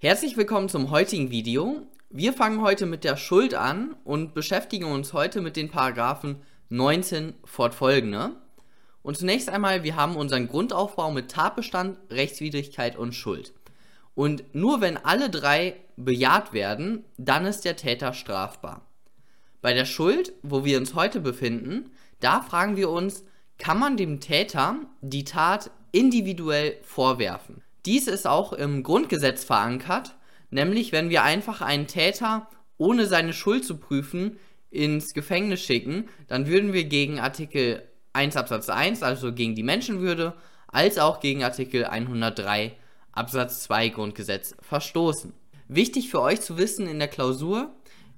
Herzlich willkommen zum heutigen Video. Wir fangen heute mit der Schuld an und beschäftigen uns heute mit den Paragraphen 19 fortfolgende. Und zunächst einmal, wir haben unseren Grundaufbau mit Tatbestand, Rechtswidrigkeit und Schuld. Und nur wenn alle drei bejaht werden, dann ist der Täter strafbar. Bei der Schuld, wo wir uns heute befinden, da fragen wir uns, kann man dem Täter die Tat individuell vorwerfen? Dies ist auch im Grundgesetz verankert, nämlich wenn wir einfach einen Täter ohne seine Schuld zu prüfen ins Gefängnis schicken, dann würden wir gegen Artikel 1 Absatz 1, also gegen die Menschenwürde, als auch gegen Artikel 103 Absatz 2 Grundgesetz verstoßen. Wichtig für euch zu wissen in der Klausur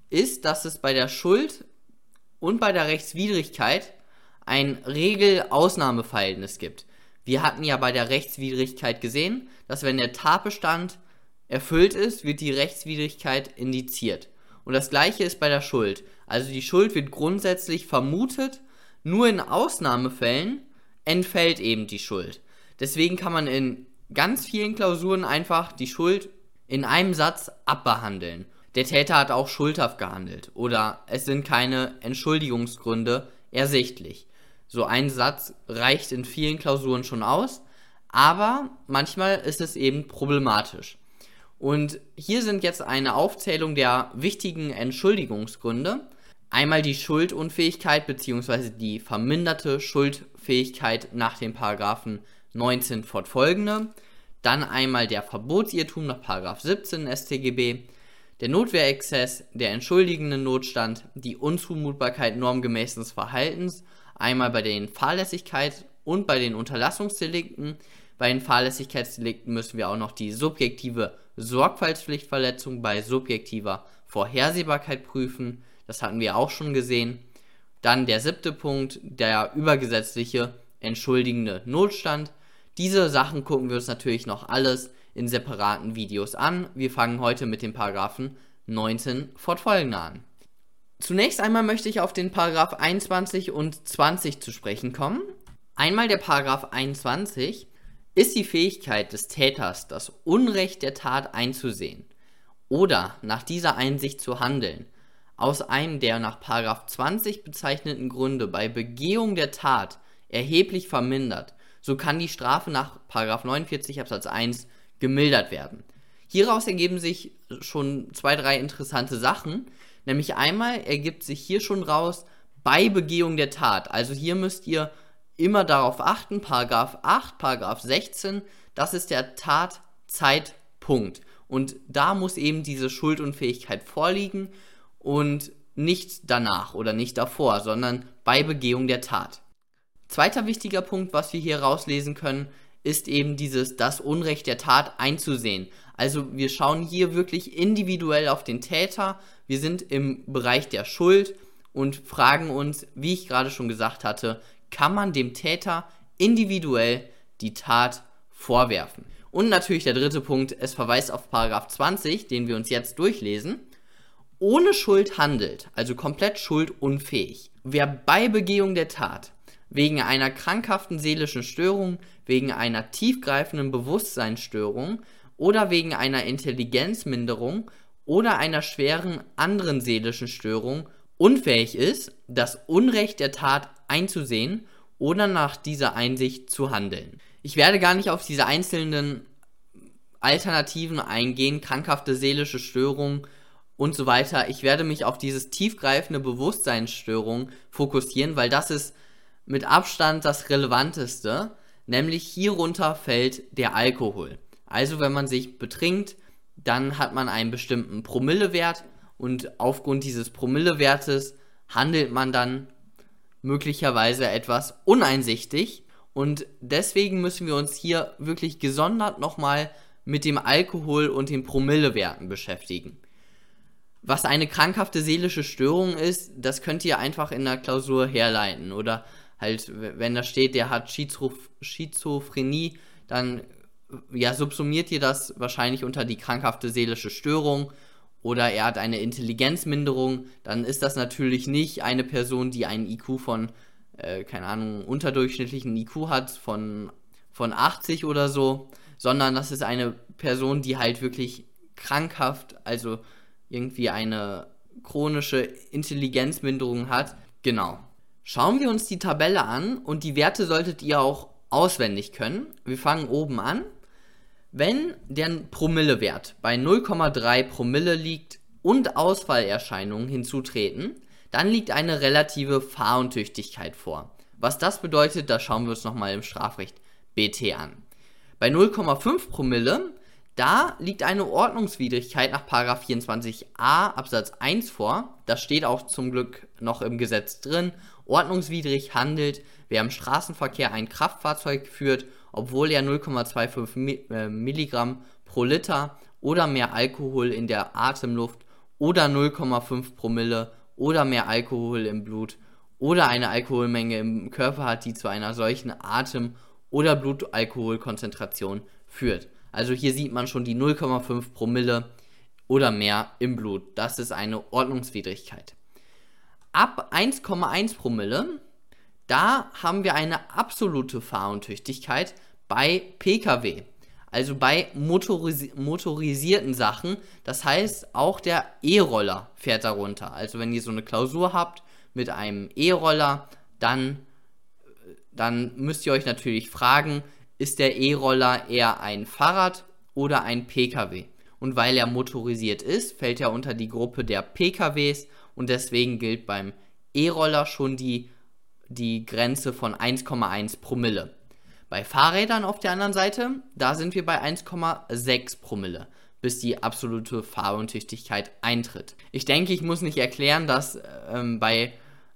ist, dass es bei der Schuld und bei der Rechtswidrigkeit ein Regel-Ausnahmeverhältnis gibt. Wir hatten ja bei der Rechtswidrigkeit gesehen, dass wenn der Tatbestand erfüllt ist, wird die Rechtswidrigkeit indiziert. Und das gleiche ist bei der Schuld. Also die Schuld wird grundsätzlich vermutet, nur in Ausnahmefällen entfällt eben die Schuld. Deswegen kann man in ganz vielen Klausuren einfach die Schuld in einem Satz abbehandeln. Der Täter hat auch schuldhaft gehandelt oder es sind keine Entschuldigungsgründe ersichtlich. So ein Satz reicht in vielen Klausuren schon aus, aber manchmal ist es eben problematisch. Und hier sind jetzt eine Aufzählung der wichtigen Entschuldigungsgründe. Einmal die Schuldunfähigkeit bzw. die verminderte Schuldfähigkeit nach dem Paragraphen 19 fortfolgende. Dann einmal der Verbotsirrtum nach Paragraph 17 StGB, der Notwehrexzess, der entschuldigende Notstand, die Unzumutbarkeit normgemäßen Verhaltens Einmal bei den Fahrlässigkeit und bei den Unterlassungsdelikten. Bei den Fahrlässigkeitsdelikten müssen wir auch noch die subjektive Sorgfaltspflichtverletzung bei subjektiver Vorhersehbarkeit prüfen. Das hatten wir auch schon gesehen. Dann der siebte Punkt, der übergesetzliche entschuldigende Notstand. Diese Sachen gucken wir uns natürlich noch alles in separaten Videos an. Wir fangen heute mit dem Paragraphen 19 fortfolgende an. Zunächst einmal möchte ich auf den Paragraph 21 und 20 zu sprechen kommen. Einmal der Paragraph 21 ist die Fähigkeit des Täters, das Unrecht der Tat einzusehen oder nach dieser Einsicht zu handeln, aus einem der nach Paragraph 20 bezeichneten Gründe bei Begehung der Tat erheblich vermindert, so kann die Strafe nach Paragraph 49 Absatz 1 gemildert werden. Hieraus ergeben sich schon zwei, drei interessante Sachen. Nämlich einmal ergibt sich hier schon raus bei Begehung der Tat. Also hier müsst ihr immer darauf achten, Paragraph 8, Paragraph 16, das ist der Tatzeitpunkt. Und da muss eben diese Schuldunfähigkeit vorliegen und nicht danach oder nicht davor, sondern bei Begehung der Tat. Zweiter wichtiger Punkt, was wir hier rauslesen können, ist eben dieses das Unrecht der Tat einzusehen. Also wir schauen hier wirklich individuell auf den Täter, wir sind im Bereich der Schuld und fragen uns, wie ich gerade schon gesagt hatte, kann man dem Täter individuell die Tat vorwerfen? Und natürlich der dritte Punkt, es verweist auf Paragraph 20, den wir uns jetzt durchlesen. Ohne Schuld handelt, also komplett schuldunfähig. Wer bei Begehung der Tat wegen einer krankhaften seelischen Störung, wegen einer tiefgreifenden Bewusstseinsstörung oder wegen einer Intelligenzminderung oder einer schweren anderen seelischen Störung unfähig ist, das Unrecht der Tat einzusehen oder nach dieser Einsicht zu handeln. Ich werde gar nicht auf diese einzelnen Alternativen eingehen, krankhafte seelische Störung und so weiter. Ich werde mich auf dieses tiefgreifende Bewusstseinsstörung fokussieren, weil das ist mit Abstand das Relevanteste, nämlich hierunter fällt der Alkohol. Also wenn man sich betrinkt, dann hat man einen bestimmten Promillewert und aufgrund dieses Promillewertes handelt man dann möglicherweise etwas uneinsichtig und deswegen müssen wir uns hier wirklich gesondert nochmal mit dem Alkohol und den Promillewerten beschäftigen. Was eine krankhafte seelische Störung ist, das könnt ihr einfach in der Klausur herleiten oder halt, wenn da steht, der hat Schizophrenie, dann ja, subsumiert ihr das wahrscheinlich unter die krankhafte seelische Störung oder er hat eine Intelligenzminderung, dann ist das natürlich nicht eine Person, die einen IQ von, äh, keine Ahnung, unterdurchschnittlichen IQ hat, von, von 80 oder so, sondern das ist eine Person, die halt wirklich krankhaft, also irgendwie eine chronische Intelligenzminderung hat. Genau. Schauen wir uns die Tabelle an und die Werte solltet ihr auch auswendig können. Wir fangen oben an. Wenn der Promillewert bei 0,3 Promille liegt und Ausfallerscheinungen hinzutreten, dann liegt eine relative Fahruntüchtigkeit vor. Was das bedeutet, das schauen wir uns nochmal im Strafrecht BT an. Bei 0,5 Promille, da liegt eine Ordnungswidrigkeit nach 24a Absatz 1 vor. Das steht auch zum Glück noch im Gesetz drin. Ordnungswidrig handelt, wer im Straßenverkehr ein Kraftfahrzeug führt, obwohl er 0,25 äh, Milligramm pro Liter oder mehr Alkohol in der Atemluft oder 0,5 Promille oder mehr Alkohol im Blut oder eine Alkoholmenge im Körper hat, die zu einer solchen Atem- oder Blutalkoholkonzentration führt. Also hier sieht man schon die 0,5 Promille oder mehr im Blut. Das ist eine Ordnungswidrigkeit. Ab 1,1 Promille, da haben wir eine absolute Fahruntüchtigkeit bei Pkw. Also bei motorisi motorisierten Sachen. Das heißt, auch der E-Roller fährt darunter. Also wenn ihr so eine Klausur habt mit einem E-Roller, dann, dann müsst ihr euch natürlich fragen, ist der E-Roller eher ein Fahrrad oder ein Pkw? Und weil er motorisiert ist, fällt er unter die Gruppe der PKWs und deswegen gilt beim E-Roller schon die, die Grenze von 1,1 Promille. Bei Fahrrädern auf der anderen Seite, da sind wir bei 1,6 Promille, bis die absolute Fahruntüchtigkeit eintritt. Ich denke, ich muss nicht erklären, dass ähm, bei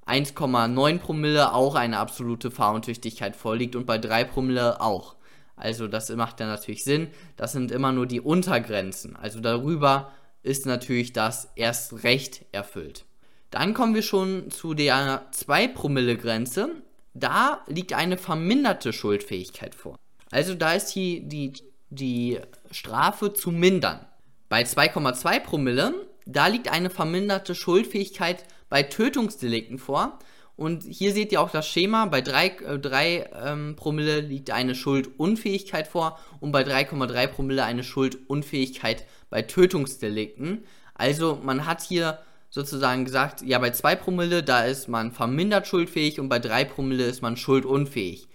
1,9 Promille auch eine absolute Fahruntüchtigkeit vorliegt und bei 3 Promille auch. Also das macht ja natürlich Sinn. Das sind immer nur die Untergrenzen. Also darüber ist natürlich das erst recht erfüllt. Dann kommen wir schon zu der 2 Promille Grenze da liegt eine verminderte Schuldfähigkeit vor. Also da ist die, die, die Strafe zu mindern. Bei 2,2 Promille, da liegt eine verminderte Schuldfähigkeit bei Tötungsdelikten vor. Und hier seht ihr auch das Schema. Bei 3, äh, 3 ähm, Promille liegt eine Schuldunfähigkeit vor und bei 3,3 Promille eine Schuldunfähigkeit bei Tötungsdelikten. Also man hat hier sozusagen gesagt, ja, bei 2 Promille, da ist man vermindert schuldfähig und bei 3 Promille ist man schuldunfähig.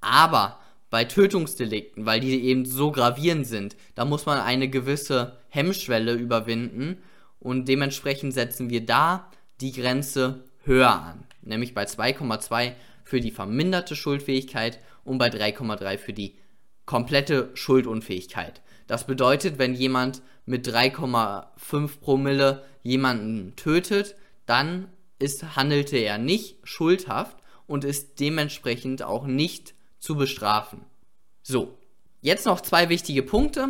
Aber bei Tötungsdelikten, weil die eben so gravierend sind, da muss man eine gewisse Hemmschwelle überwinden und dementsprechend setzen wir da die Grenze höher an, nämlich bei 2,2 für die verminderte Schuldfähigkeit und bei 3,3 für die komplette Schuldunfähigkeit. Das bedeutet, wenn jemand mit 3,5 Promille jemanden tötet, dann ist, handelte er nicht schuldhaft und ist dementsprechend auch nicht zu bestrafen. So, jetzt noch zwei wichtige Punkte.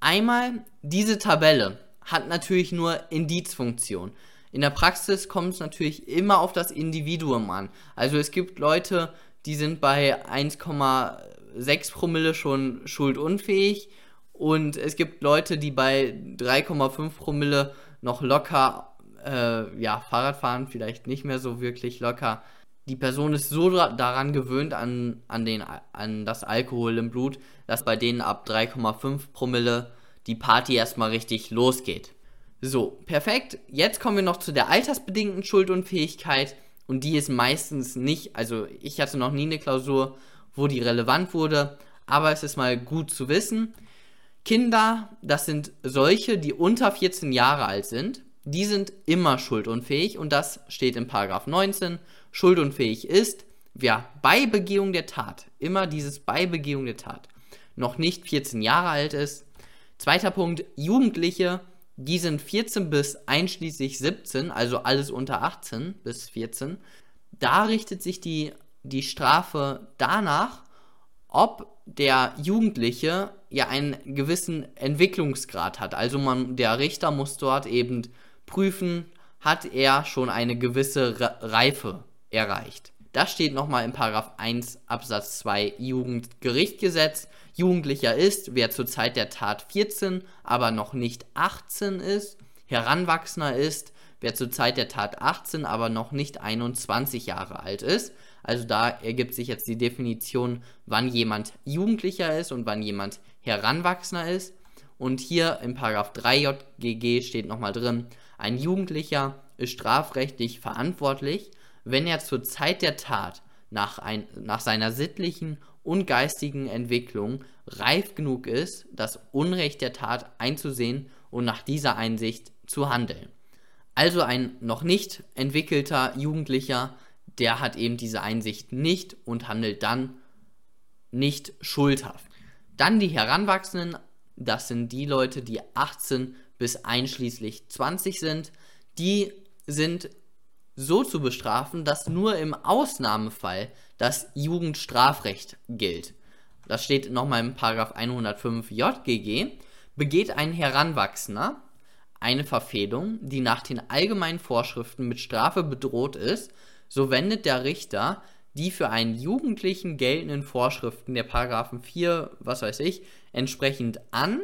Einmal, diese Tabelle hat natürlich nur Indizfunktion. In der Praxis kommt es natürlich immer auf das Individuum an. Also es gibt Leute, die sind bei 1,6 Promille schon schuldunfähig und es gibt Leute, die bei 3,5 Promille noch locker, äh, ja, Fahrrad fahren, vielleicht nicht mehr so wirklich locker. Die Person ist so daran gewöhnt an, an, den, an das Alkohol im Blut, dass bei denen ab 3,5 Promille die Party erstmal richtig losgeht. So, perfekt. Jetzt kommen wir noch zu der altersbedingten Schuldunfähigkeit. Und die ist meistens nicht, also ich hatte noch nie eine Klausur, wo die relevant wurde, aber es ist mal gut zu wissen. Kinder, das sind solche, die unter 14 Jahre alt sind, die sind immer schuldunfähig und das steht in Paragraph 19. Schuldunfähig ist, wer bei Begehung der Tat, immer dieses bei Begehung der Tat, noch nicht 14 Jahre alt ist. Zweiter Punkt, Jugendliche, die sind 14 bis einschließlich 17, also alles unter 18 bis 14. Da richtet sich die, die Strafe danach, ob der Jugendliche ja einen gewissen Entwicklungsgrad hat. Also man, der Richter muss dort eben prüfen, hat er schon eine gewisse Reife erreicht. Das steht nochmal in Paragraph 1 Absatz 2 Jugendgerichtgesetz. Jugendlicher ist, wer zur Zeit der Tat 14, aber noch nicht 18 ist. Heranwachsender ist, wer zur Zeit der Tat 18, aber noch nicht 21 Jahre alt ist. Also da ergibt sich jetzt die Definition, wann jemand Jugendlicher ist und wann jemand Heranwachsender ist. Und hier im Paragraph 3 JGG steht nochmal drin, ein Jugendlicher ist strafrechtlich verantwortlich, wenn er zur Zeit der Tat nach, ein, nach seiner sittlichen und geistigen Entwicklung reif genug ist, das Unrecht der Tat einzusehen und nach dieser Einsicht zu handeln. Also ein noch nicht entwickelter Jugendlicher, der hat eben diese Einsicht nicht und handelt dann nicht schuldhaft. Dann die Heranwachsenden, das sind die Leute, die 18 bis einschließlich 20 sind, die sind so zu bestrafen, dass nur im Ausnahmefall das Jugendstrafrecht gilt. Das steht nochmal im Paragraph 105 JGG. Begeht ein Heranwachsender eine Verfehlung, die nach den allgemeinen Vorschriften mit Strafe bedroht ist, so wendet der Richter die für einen Jugendlichen geltenden Vorschriften der Paragraphen 4, was weiß ich, entsprechend an,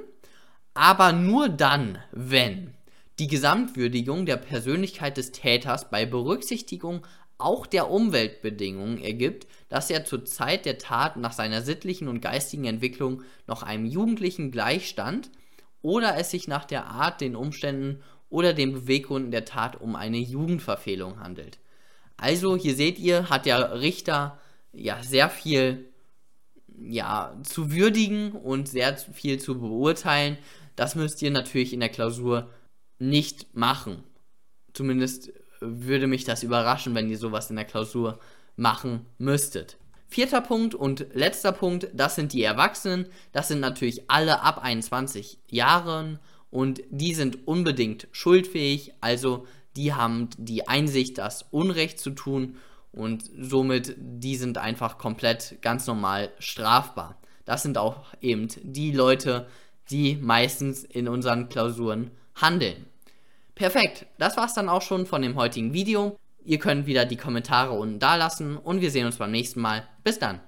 aber nur dann, wenn die Gesamtwürdigung der Persönlichkeit des Täters bei Berücksichtigung auch der Umweltbedingungen ergibt, dass er zur Zeit der Tat nach seiner sittlichen und geistigen Entwicklung noch einem Jugendlichen gleichstand oder es sich nach der Art, den Umständen oder den Beweggründen der Tat um eine Jugendverfehlung handelt. Also hier seht ihr, hat der Richter ja sehr viel ja, zu würdigen und sehr viel zu beurteilen. Das müsst ihr natürlich in der Klausur nicht machen. Zumindest würde mich das überraschen, wenn ihr sowas in der Klausur machen müsstet. Vierter Punkt und letzter Punkt, das sind die Erwachsenen. Das sind natürlich alle ab 21 Jahren und die sind unbedingt schuldfähig. Also die haben die Einsicht, das Unrecht zu tun und somit die sind einfach komplett ganz normal strafbar. Das sind auch eben die Leute, die meistens in unseren Klausuren handeln. Perfekt, das war's dann auch schon von dem heutigen Video. Ihr könnt wieder die Kommentare unten da lassen und wir sehen uns beim nächsten Mal. Bis dann.